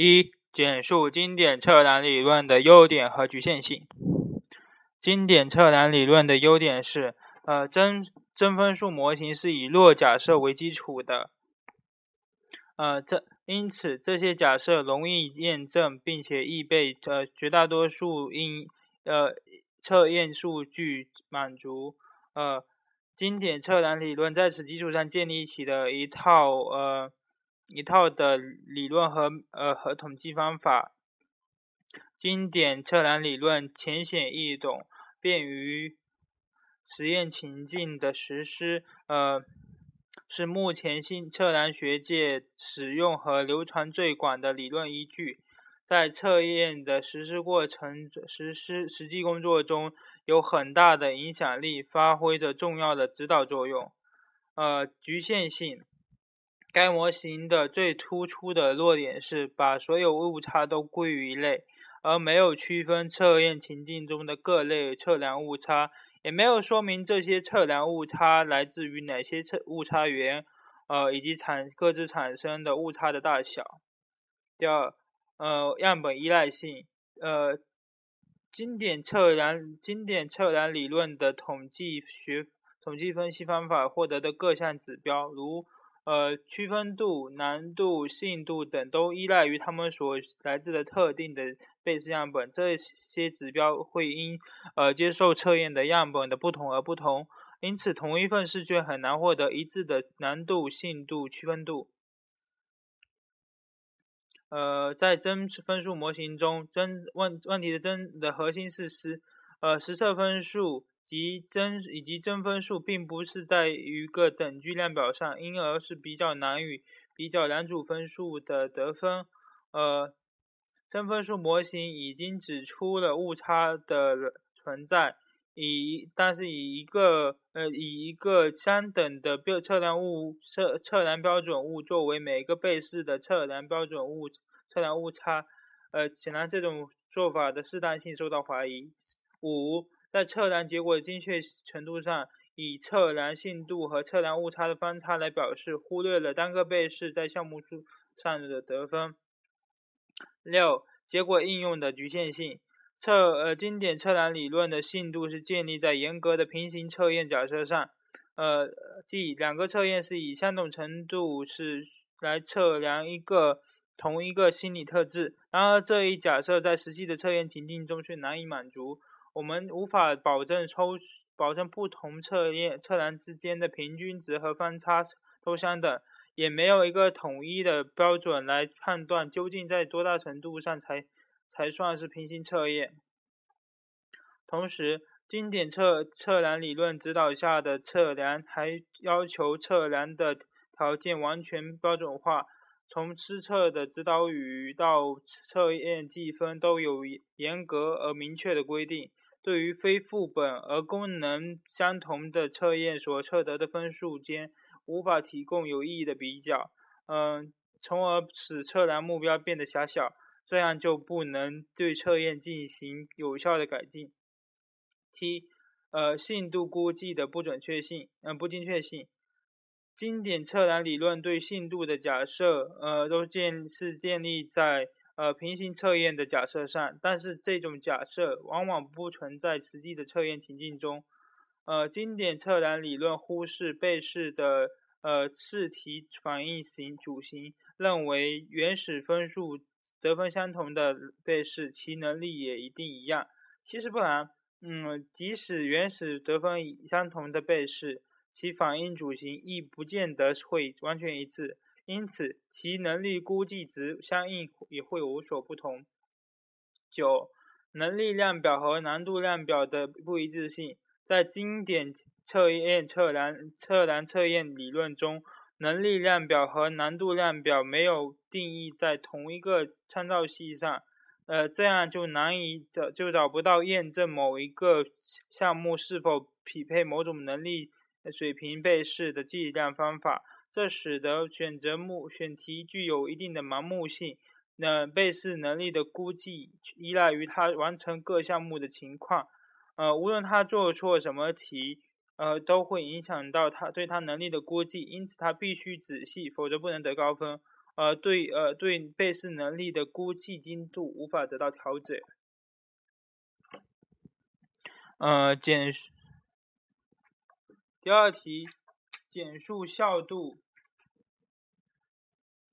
一、简述经典测量理论的优点和局限性。经典测量理论的优点是，呃，真真分数模型是以弱假设为基础的，呃，这因此这些假设容易验证，并且易被呃绝大多数应呃测验数据满足。呃，经典测量理论在此基础上建立起的一套呃。一套的理论和呃和统计方法，经典测量理论浅显易懂，便于实验情境的实施，呃，是目前新测量学界使用和流传最广的理论依据，在测验的实施过程实施实际工作中有很大的影响力，发挥着重要的指导作用。呃，局限性。该模型的最突出的弱点是把所有误差都归于一类，而没有区分测验情境中的各类测量误差，也没有说明这些测量误差来自于哪些测误差源，呃，以及产各自产生的误差的大小。第二，呃，样本依赖性，呃，经典测量经典测量理论的统计学统计分析方法获得的各项指标，如呃，区分度、难度、信度等都依赖于它们所来自的特定的贝氏样本。这些指标会因呃接受测验的样本的不同而不同，因此同一份试卷很难获得一致的难度、信度、区分度。呃，在真分数模型中，真问问题的真的核心是实呃实测分数。及真以及真分数并不是在一个等距量表上，因而是比较难与比较两组分数的得分。呃，真分数模型已经指出了误差的存在，以但是以一个呃以一个相等的标测量误测测量标准物作为每个倍式的测量标准物测量误差，呃，显然这种做法的适当性受到怀疑。五。在测量结果的精确程度上，以测量信度和测量误差的方差来表示，忽略了单个被试在项目数上的得分。六、结果应用的局限性。测呃经典测量理论的信度是建立在严格的平行测验假设上，呃，即两个测验是以相同程度是来测量一个同一个心理特质。然而，这一假设在实际的测验情境中却难以满足。我们无法保证抽保证不同测验测量之间的平均值和方差都相等，也没有一个统一的标准来判断究竟在多大程度上才才算是平行测验。同时，经典测测量理论指导下的测量还要求测量的条件完全标准化，从施测的指导语到测验计分都有严格而明确的规定。对于非副本而功能相同的测验所测得的分数间，无法提供有意义的比较，嗯，从而使测量目标变得狭小，这样就不能对测验进行有效的改进。七，呃，信度估计的不准确性，嗯，不精确性，经典测量理论对信度的假设，呃，都建是建立在。呃，平行测验的假设上，但是这种假设往往不存在实际的测验情境中。呃，经典测量理论忽视被试的呃试题反应型主型，认为原始分数得分相同的被试，其能力也一定一样。其实不然，嗯，即使原始得分相同的被试，其反应主型亦不见得会完全一致。因此，其能力估计值相应也会有所不同。九、能力量表和难度量表的不一致性，在经典测验测量测量测验理论中，能力量表和难度量表没有定义在同一个参照系上，呃，这样就难以找就找不到验证某一个项目是否匹配某种能力水平被试的计量方法。这使得选择目选题具有一定的盲目性。那被试能力的估计依赖于他完成各项目的情况。呃，无论他做错什么题，呃，都会影响到他对他能力的估计。因此，他必须仔细，否则不能得高分。呃对呃对被试能力的估计精度无法得到调整。呃，简第二题，简述效度。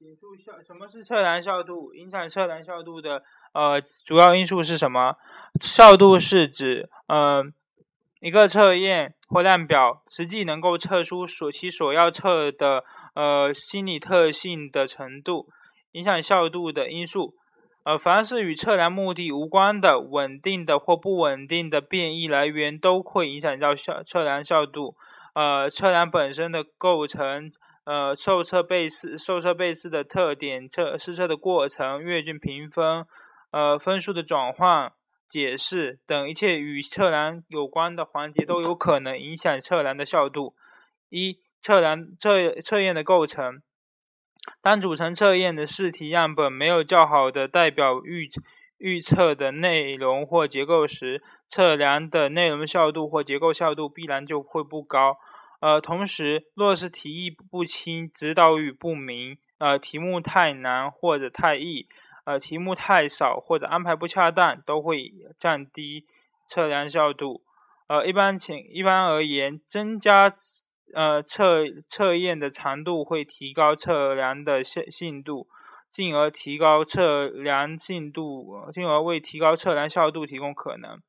简述效什么是测量效度？影响测量效度的呃主要因素是什么？效度是指呃一个测验或量表实际能够测出所其所要测的呃心理特性的程度。影响效度的因素。呃，凡是与测量目的无关的稳定的或不稳定的变异来源，都会影响到效测量效度。呃，测量本身的构成，呃，受测被试受测被试的特点，测试测的过程，阅卷评分，呃，分数的转换、解释等一切与测量有关的环节，都有可能影响测量的效度。一、测量测测验的构成。当组成测验的试题样本没有较好的代表预预测的内容或结构时，测量的内容效度或结构效度必然就会不高。呃，同时，若是题意不清、指导语不明、呃，题目太难或者太易、呃，题目太少或者安排不恰当，都会降低测量效度。呃，一般情一般而言，增加。呃，测测验的长度会提高测量的信信度，进而提高测量信度，进而为提高测量效度提供可能。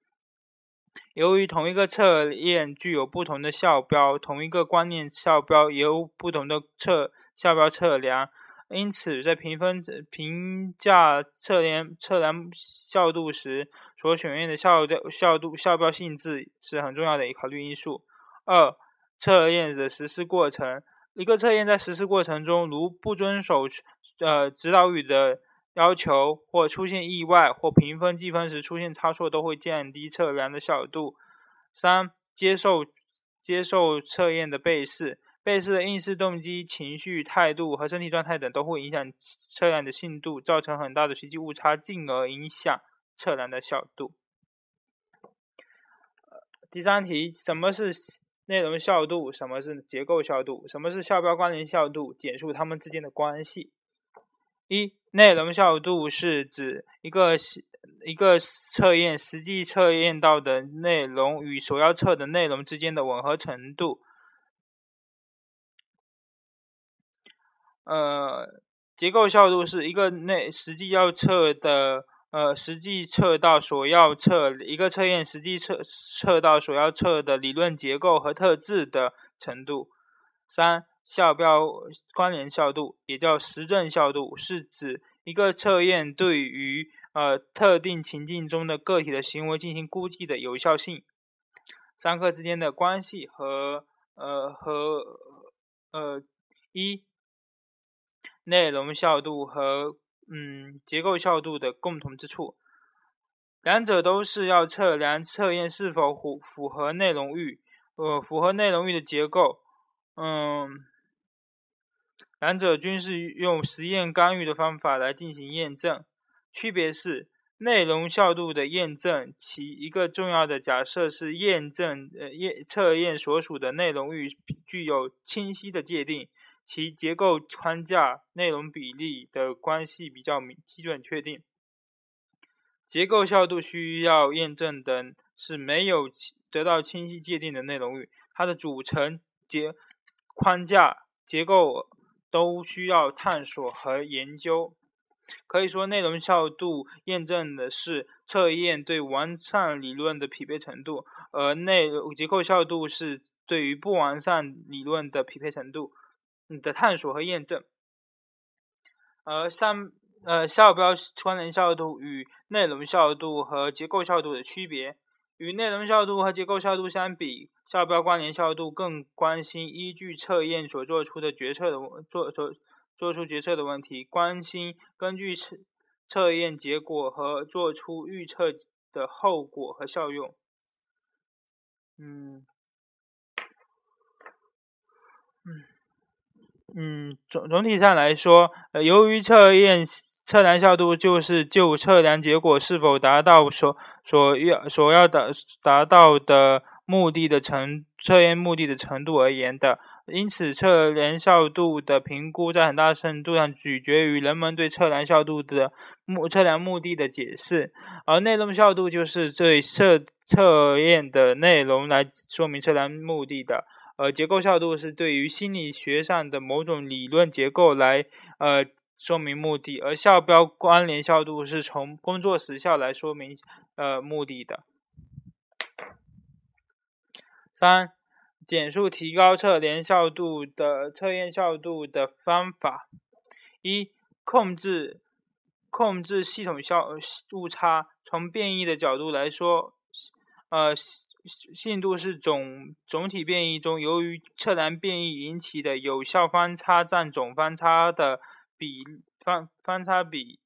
由于同一个测验具有不同的校标，同一个观念校标也有不同的测校标测量，因此在评分评价测量测量效度时，所选用的校标效度校标性质是很重要的一考虑因素。二测验的实施过程，一个测验在实施过程中，如不遵守呃指导语的要求，或出现意外，或评分计分时出现差错，都会降低测量的效度。三、接受接受测验的被试，被试的应试动机、情绪、态度和身体状态等，都会影响测量的信度，造成很大的随机误差，进而影响测量的效度。第三题，什么是？内容效度，什么是结构效度？什么是校标关联效度？简述它们之间的关系。一、内容效度是指一个一个测验实际测验到的内容与所要测的内容之间的吻合程度。呃，结构效度是一个内实际要测的。呃，实际测到所要测一个测验实际测测到所要测的理论结构和特质的程度。三、校标关联效度也叫实证效度，是指一个测验对于呃特定情境中的个体的行为进行估计的有效性。三个之间的关系和呃和呃一内容效度和。嗯，结构效度的共同之处，两者都是要测量测验是否符符合内容域，呃，符合内容域的结构。嗯，两者均是用实验干预的方法来进行验证。区别是，内容效度的验证，其一个重要的假设是验证呃验测验所属的内容域具有清晰的界定。其结构框架、内容比例的关系比较明基本确定。结构效度需要验证的是没有得到清晰界定的内容域，它的组成、结框架、结构都需要探索和研究。可以说，内容效度验证的是测验对完善理论的匹配程度，而内结构效度是对于不完善理论的匹配程度。的探索和验证，而上呃校标关联效度与内容效度和结构效度的区别，与内容效度和结构效度相比，校标关联效度更关心依据测验所做出的决策的做做做出决策的问题，关心根据测测验结果和做出预测的后果和效用。嗯，嗯。嗯，总总体上来说，呃，由于测验测量效度就是就测量结果是否达到所所要所要达达到的目的的程测验目的的程度而言的，因此测量效度的评估在很大程度上取决于人们对测量效度的目测量目的的解释，而内容效度就是对测测验的内容来说明测量目的的，呃结构效度是对于心理学上的某种理论结构来呃说明目的，而效标关联效度是从工作时效来说明呃目的的。三。简述提高测量效度的测验效度的方法：一、控制控制系统效误差。从变异的角度来说，呃，信度是总总体变异中由于测量变异引起的有效方差占总方差的比方方差比。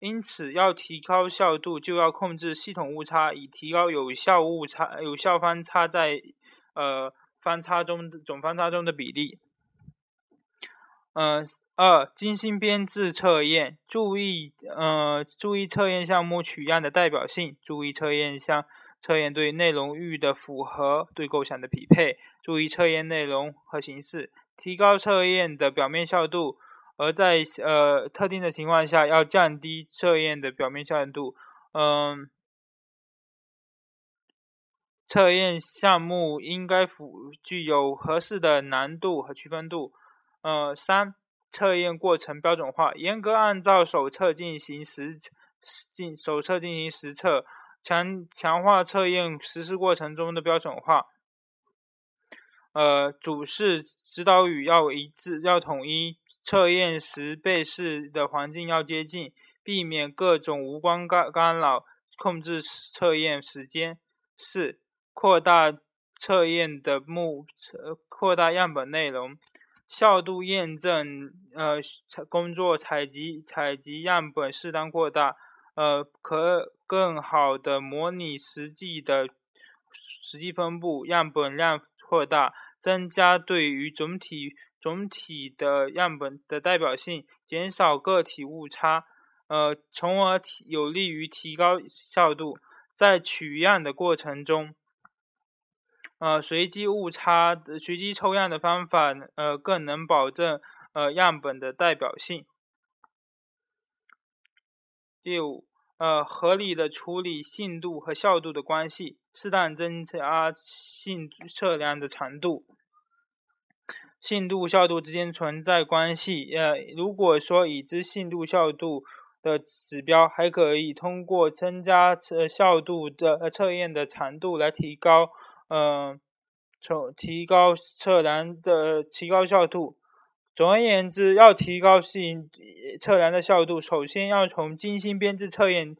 因此，要提高效度，就要控制系统误差，以提高有效误差有效方差在呃。方差中总方差中的比例。嗯，二精心编制测验，注意呃注意测验项目取样的代表性，注意测验项测验对内容域的符合，对构想的匹配，注意测验内容和形式，提高测验的表面效度，而在呃特定的情况下要降低测验的表面效度。嗯。测验项目应该符具有合适的难度和区分度。呃，三、测验过程标准化，严格按照手册进行实进手册进行实测，强强化测验实施过程中的标准化。呃，主试指导语要一致，要统一，测验时被试的环境要接近，避免各种无关干干扰，控制测验时间。四。扩大测验的目，扩大样本内容，效度验证呃工作采集采集样本适当扩大，呃可更好的模拟实际的实际分布，样本量扩大，增加对于总体总体的样本的代表性，减少个体误差，呃从而提有利于提高效度，在取样的过程中。呃，随机误差随机抽样的方法，呃，更能保证呃样本的代表性。第五，呃，合理的处理信度和效度的关系，适当增加信测量的长度。信度效度之间存在关系，呃，如果说已知信度效度的指标，还可以通过增加测效度的测验的长度来提高。嗯，从提高测量的提高效度。总而言之，要提高性测量的效度，首先要从精心编制测验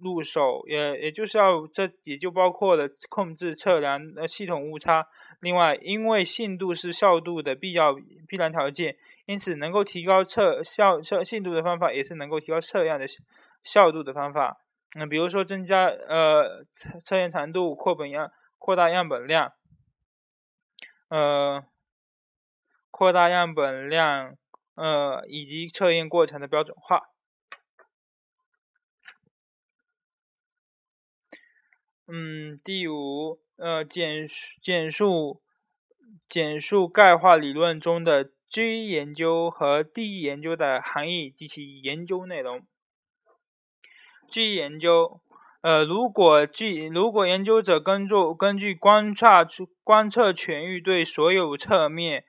入手，也也就是要这也就包括了控制测量的系统误差。另外，因为信度是效度的必要必然条件，因此能够提高测效测信度的方法，也是能够提高测量的效度的方法。嗯，比如说增加呃测测验长度，扩本样。扩大样本量，呃，扩大样本量，呃，以及测验过程的标准化。嗯，第五，呃，简简述简述钙化理论中的 G 研究和 D 研究的含义及其研究内容。G 研究。呃，如果 G 如果研究者根据根据观察观测全域对所有侧面，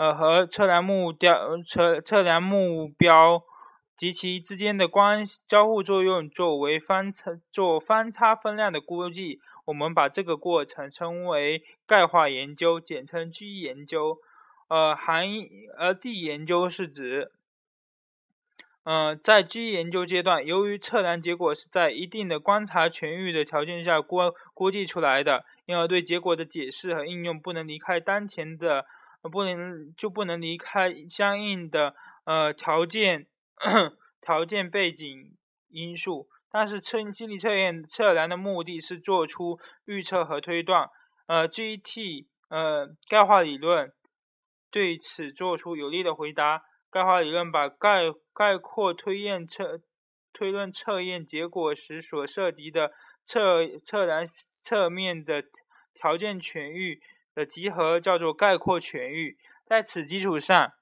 呃和测量目标测测量目标及其之间的关交互作用作为方差做方差分量的估计，我们把这个过程称为钙化研究，简称 G 研究。呃，含义而 D 研究是指。呃，在 G 研究阶段，由于测量结果是在一定的观察全域的条件下估估计出来的，因而对结果的解释和应用不能离开当前的，不能就不能离开相应的呃条件 条件背景因素。但是测心理测验测量的目的是做出预测和推断。呃，GT 呃钙化理论对此做出有力的回答。钙化理论把概概括推验测推论测验结果时所涉及的测测量侧面的条件全域的集合叫做概括全域。在此基础上，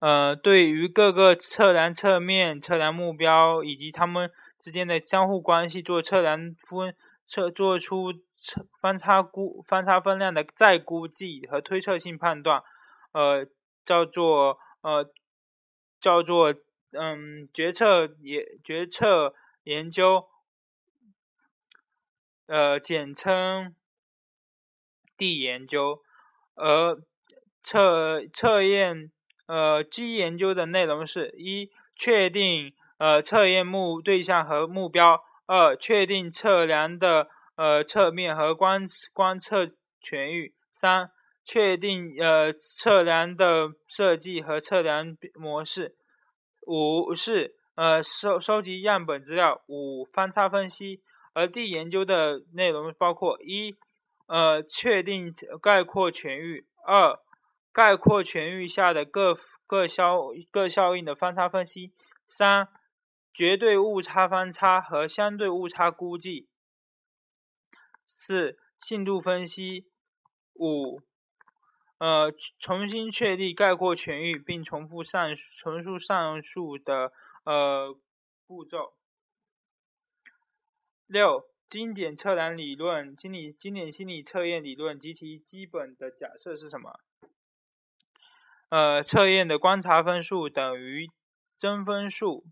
呃，对于各个测量侧面、测量目标以及它们之间的相互关系做测量分测做出测方差估方差分量的再估计和推测性判断，呃，叫做呃叫做嗯决策也决策研究。呃，简称地研究，而测测验呃基研究的内容是：一、确定呃测验目对象和目标；二、确定测量的呃侧面和观观测全域；三、确定呃测量的设计和测量模式；五是呃收收集样本资料；五方差分析。而地研究的内容包括：一、呃，确定概括全域；二、概括全域下的各各效各效应的方差分析；三、绝对误差方差和相对误差估计；四、信度分析；五、呃，重新确立概括全域，并重复上重述上述的呃步骤。六、经典测量理论、经理经典心理测验理论及其基本的假设是什么？呃，测验的观察分数等于真分数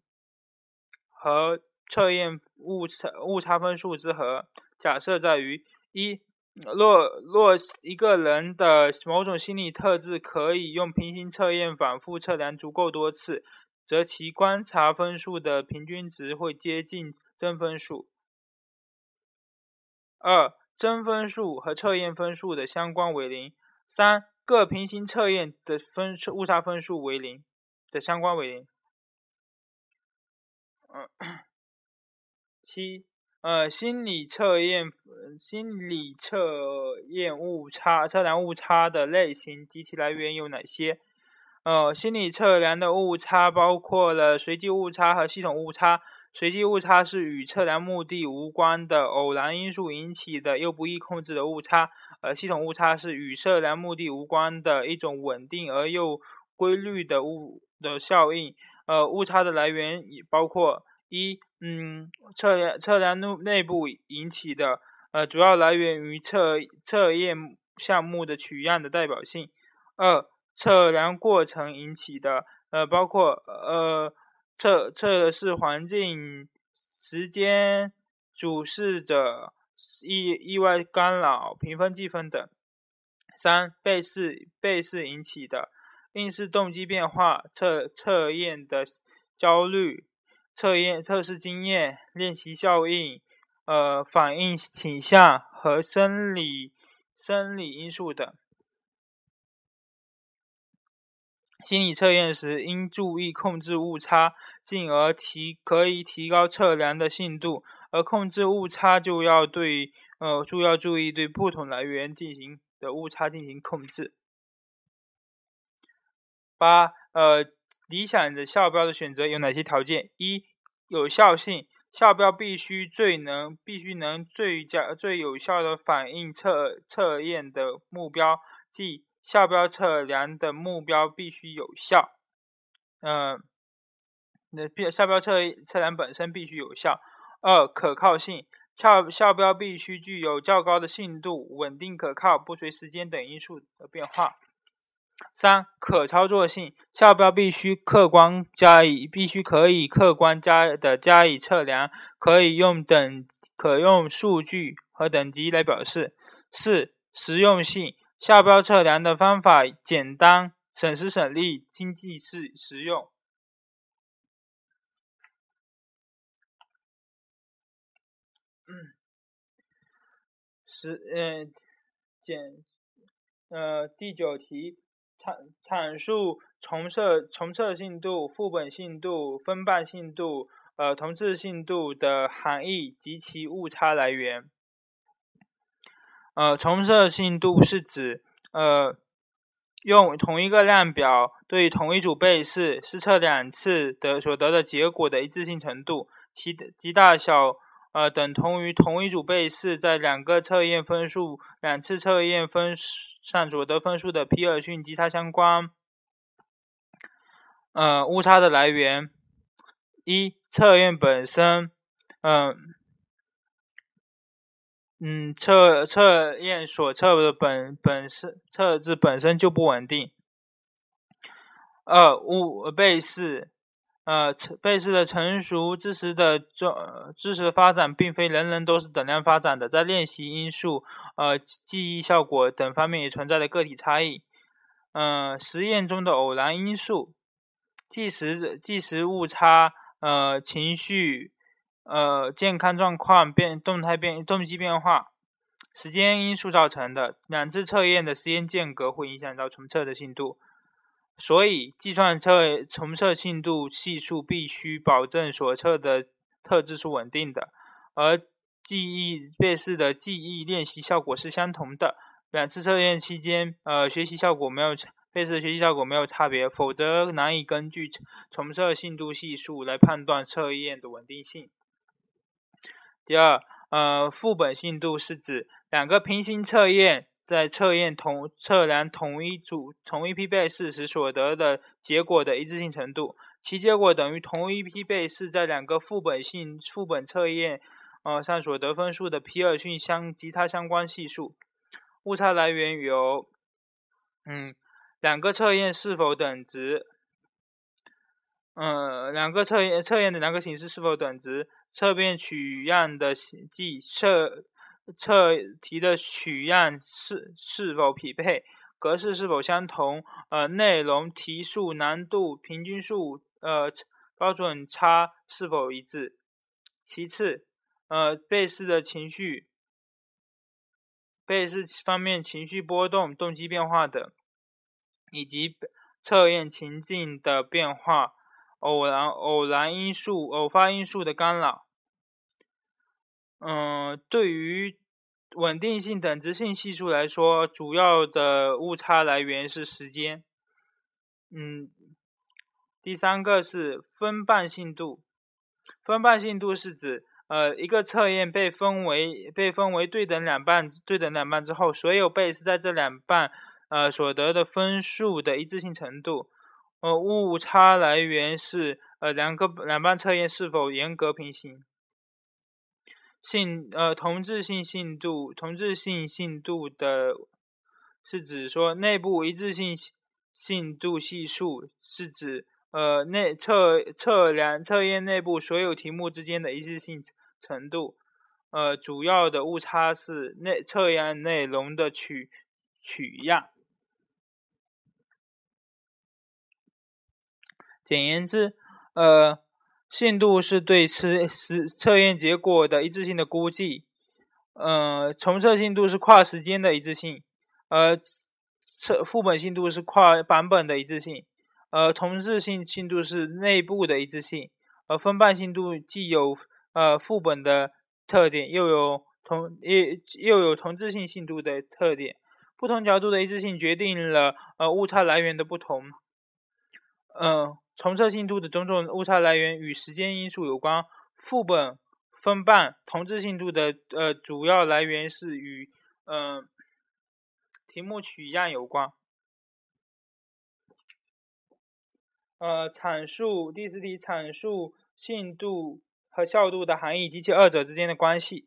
和测验误差误差分数之和。假设在于：一、若若一个人的某种心理特质可以用平行测验反复测量足够多次，则其观察分数的平均值会接近真分数。二、真分数和测验分数的相关为零。三、各平行测验的分误差分数为零的相关为零。嗯，七、呃，心理测验心理测验误差测量误差的类型及其来源有哪些？呃，心理测量的误差包括了随机误差和系统误差。随机误差是与测量目的无关的偶然因素引起的又不易控制的误差，而系统误差是与测量目的无关的一种稳定而又规律的误的效应。呃，误差的来源也包括一，嗯，测量测量内内部引起的，呃，主要来源于测测验项目的取样的代表性；二，测量过程引起的，呃，包括呃。测测的是环境、时间、主事者、意意外干扰、评分计分等。三、被试被试引起的应试动机变化、测测验的焦虑、测验测试经验、练习效应、呃反应倾向和生理生理因素等。心理测验时应注意控制误差，进而提可以提高测量的信度。而控制误差就要对呃，就要注意对不同来源进行的误差进行控制。八呃，理想的校标的选择有哪些条件？一、有效性，校标必须最能必须能最佳最有效的反映测测验的目标，即。校标测量的目标必须有效，嗯，那必校标测测量本身必须有效。二、可靠性，校校标必须具有较高的信度，稳定可靠，不随时间等因素的变化。三、可操作性，校标必须客观加以，必须可以客观加的加以测量，可以用等可用数据和等级来表示。四、实用性。校标测量的方法简单、省时省力、经济适实用。十嗯，简呃第九题阐阐述重测重测信度、副本信度、分半信度、呃同质信度的含义及其误差来源。呃，重测信度是指呃用同一个量表对同一组被试试测两次的所得的结果的一致性程度，其其大小呃，等同于同一组倍式在两个测验分数两次测验分上所得分数的皮尔逊级差相关。呃，误差的来源：一、测验本身，嗯嗯，测测验所测的本本身测字本身就不稳定。二、误背试。呃，背试的成熟知识的这知识的发展，并非人人都是等量发展的，在练习因素、呃记忆效果等方面也存在着个体差异。嗯，实验中的偶然因素，计时计时误差，呃，情绪，呃，健康状况变动态变动机变化，时间因素造成的。两次测验的时间间隔会影响到重测的信度。所以，计算测重测信度系数必须保证所测的特质是稳定的，而记忆贝式的记忆练习效果是相同的。两次测验期间，呃，学习效果没有贝式的学习效果没有差别，否则难以根据重测信度系数来判断测验的稳定性。第二，呃，副本信度是指两个平行测验。在测验同测量同一组同一批被试时所得的结果的一致性程度，其结果等于同一批被试在两个副本性副本测验呃上所得分数的皮尔逊相及它相关系数。误差来源有，嗯，两个测验是否等值，嗯，两个测验测验的两个形式是否等值，测变取样的计测。测题的取样是是否匹配，格式是否相同，呃，内容、题数、难度、平均数，呃，标准差是否一致。其次，呃，背试的情绪，背试方面情绪波动、动机变化等，以及测验情境的变化，偶然偶然因素、偶发因素的干扰。嗯，对于稳定性等值性系数来说，主要的误差来源是时间。嗯，第三个是分半信度。分半信度是指，呃，一个测验被分为被分为对等两半，对等两半之后，所有被是在这两半，呃，所得的分数的一致性程度。呃，误差来源是，呃，两个两半测验是否严格平行。信呃同质性信度，同质性信度的，是指说内部一致性信度系数，是指呃内测测量测验内部所有题目之间的一致性程度。呃，主要的误差是内测验内容的取取样。简言之，呃。信度是对测实测验结果的一致性的估计，呃，重测信度是跨时间的一致性，呃，测副本信度是跨版本的一致性，呃，同质性信度是内部的一致性，而分半信度既有呃副本的特点，又有同也又有同质性信度的特点，不同角度的一致性决定了呃误差来源的不同，嗯。重测信度的种种误差来源与时间因素有关，副本分半同质信度的呃主要来源是与嗯题目取样有关。呃，阐述第四题阐述信度和效度的含义及其二者之间的关系。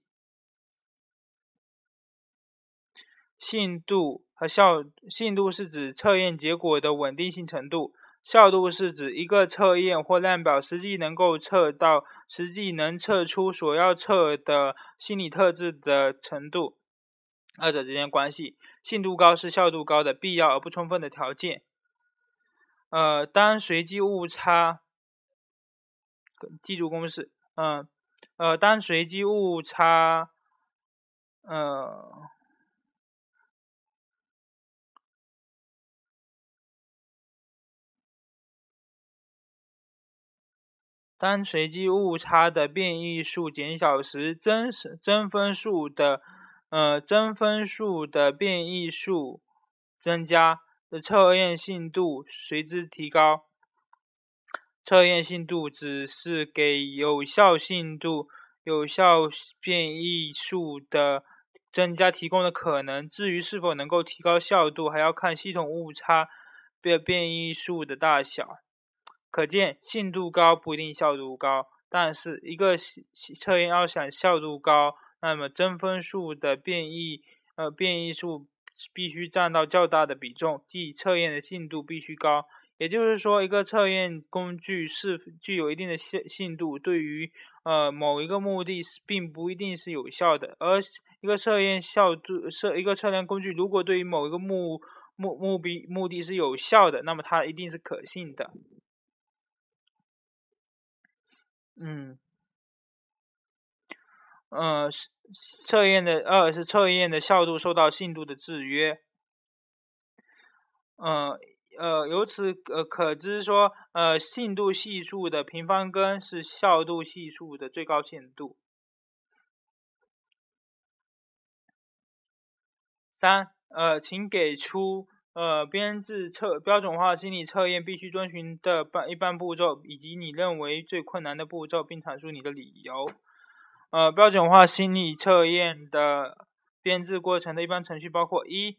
信度和效信度是指测验结果的稳定性程度。效度是指一个测验或量表实际能够测到、实际能测出所要测的心理特质的程度，二者之间关系。信度高是效度高的必要而不充分的条件。呃，当随机误差，记住公式，嗯，呃，当随机误差，呃。当随机误差的变异数减小时，真实真分数的呃真分数的变异数增加的，测验信度随之提高。测验信度只是给有效信度有效变异数的增加提供的可能。至于是否能够提高效度，还要看系统误差变变异数的大小。可见，信度高不一定效度高。但是，一个测验要想效度高，那么真分数的变异呃变异数必须占到较大的比重，即测验的信度必须高。也就是说，一个测验工具是具有一定的信信度，对于呃某一个目的并不一定是有效的。而一个测验效度测一个测量工具，如果对于某一个目目目的目的是有效的，那么它一定是可信的。嗯，呃，测验的二是测验的效度受到信度的制约。呃呃，由此呃可知说，呃，信度系数的平方根是效度系数的最高限度。三，呃，请给出。呃，编制测标准化心理测验必须遵循的半一般步骤，以及你认为最困难的步骤，并阐述你的理由。呃，标准化心理测验的编制过程的一般程序包括：一、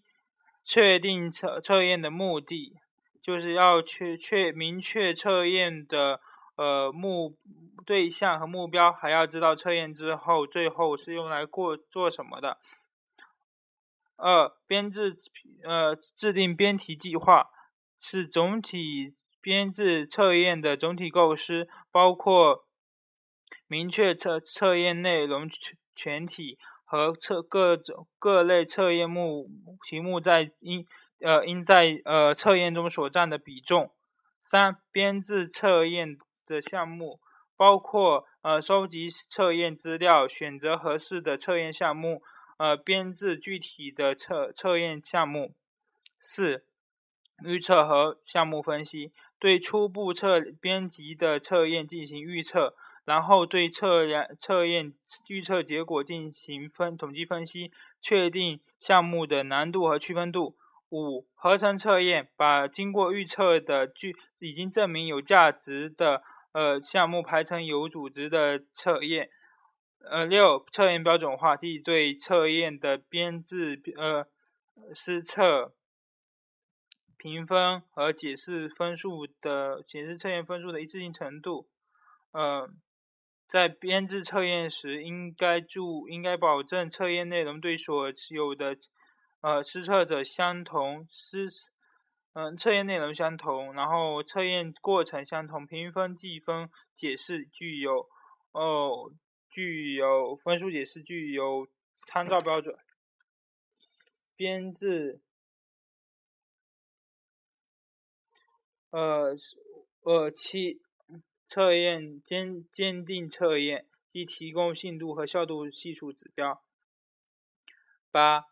确定测测验的目的，就是要确确明确测验的呃目对象和目标，还要知道测验之后最后是用来过做什么的。二、编制呃制定编题计划，是总体编制测验的总体构思，包括明确测测验内容全全体和测各种各类测验目题目在应呃应在呃测验中所占的比重。三、编制测验的项目，包括呃收集测验资料，选择合适的测验项目。呃，编制具体的测测验项目。四、预测和项目分析，对初步测编辑的测验进行预测，然后对测量测验预测结果进行分统计分析，确定项目的难度和区分度。五、合成测验，把经过预测的具已经证明有价值的呃项目排成有组织的测验。呃，六测验标准化，即对测验的编制、呃施测、评分和解释分数的解释测验分数的一致性程度。呃，在编制测验时，应该注应该保证测验内容对所有的呃施测者相同，施嗯测验内容相同，然后测验过程相同，评分计分解释具有哦。具有分数解释具有参照标准，编制，呃呃七测验坚坚定测验，即提供信度和效度系数指标。八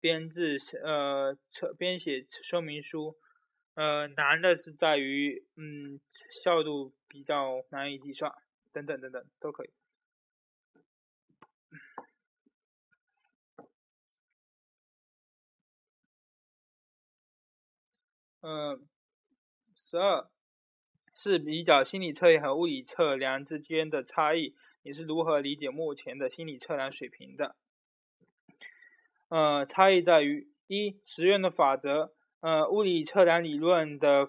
编制呃测编写说明书，呃难的是在于嗯效度比较难以计算，等等等等都可以。嗯，十二是比较心理测验和物理测量之间的差异。你是如何理解目前的心理测量水平的？呃，差异在于一实验的法则。呃，物理测量理论的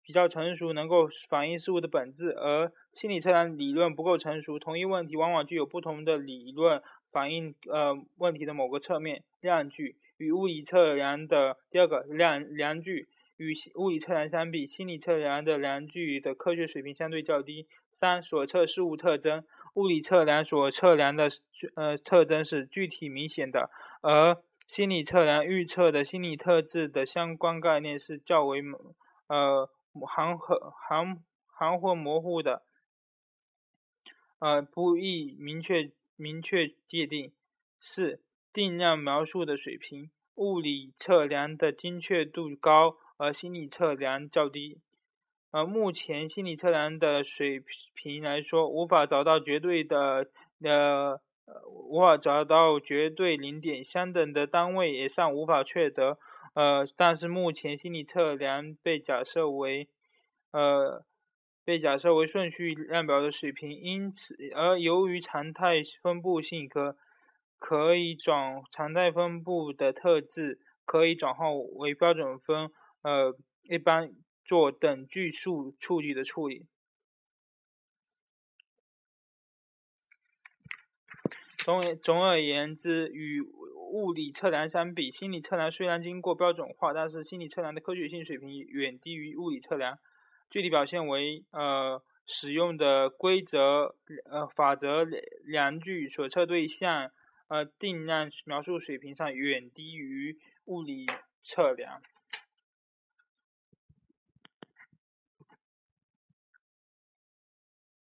比较成熟，能够反映事物的本质，而心理测量理论不够成熟。同一问题往往具有不同的理论反映呃问题的某个侧面。量距与物理测量的第二个量量距。与物理测量相比，心理测量的量距的科学水平相对较低。三、所测事物特征，物理测量所测量的呃特征是具体明显的，而心理测量预测的心理特质的相关概念是较为呃含和含含混模糊的，呃不易明确明确界定。四、定量描述的水平，物理测量的精确度高。而心理测量较低，而目前心理测量的水平来说，无法找到绝对的呃，无法找到绝对零点相等的单位，也尚无法确得。呃，但是目前心理测量被假设为，呃，被假设为顺序量表的水平，因此而由于常态分布性可可以转常态分布的特质，可以转化为标准分，呃，一般做等距数数据的处理。总总而言之，与物理测量相比，心理测量虽然经过标准化，但是心理测量的科学性水平远低于物理测量。具体表现为：呃，使用的规则、呃法则、量具、所测对象、呃定量描述水平上远低于物理测量。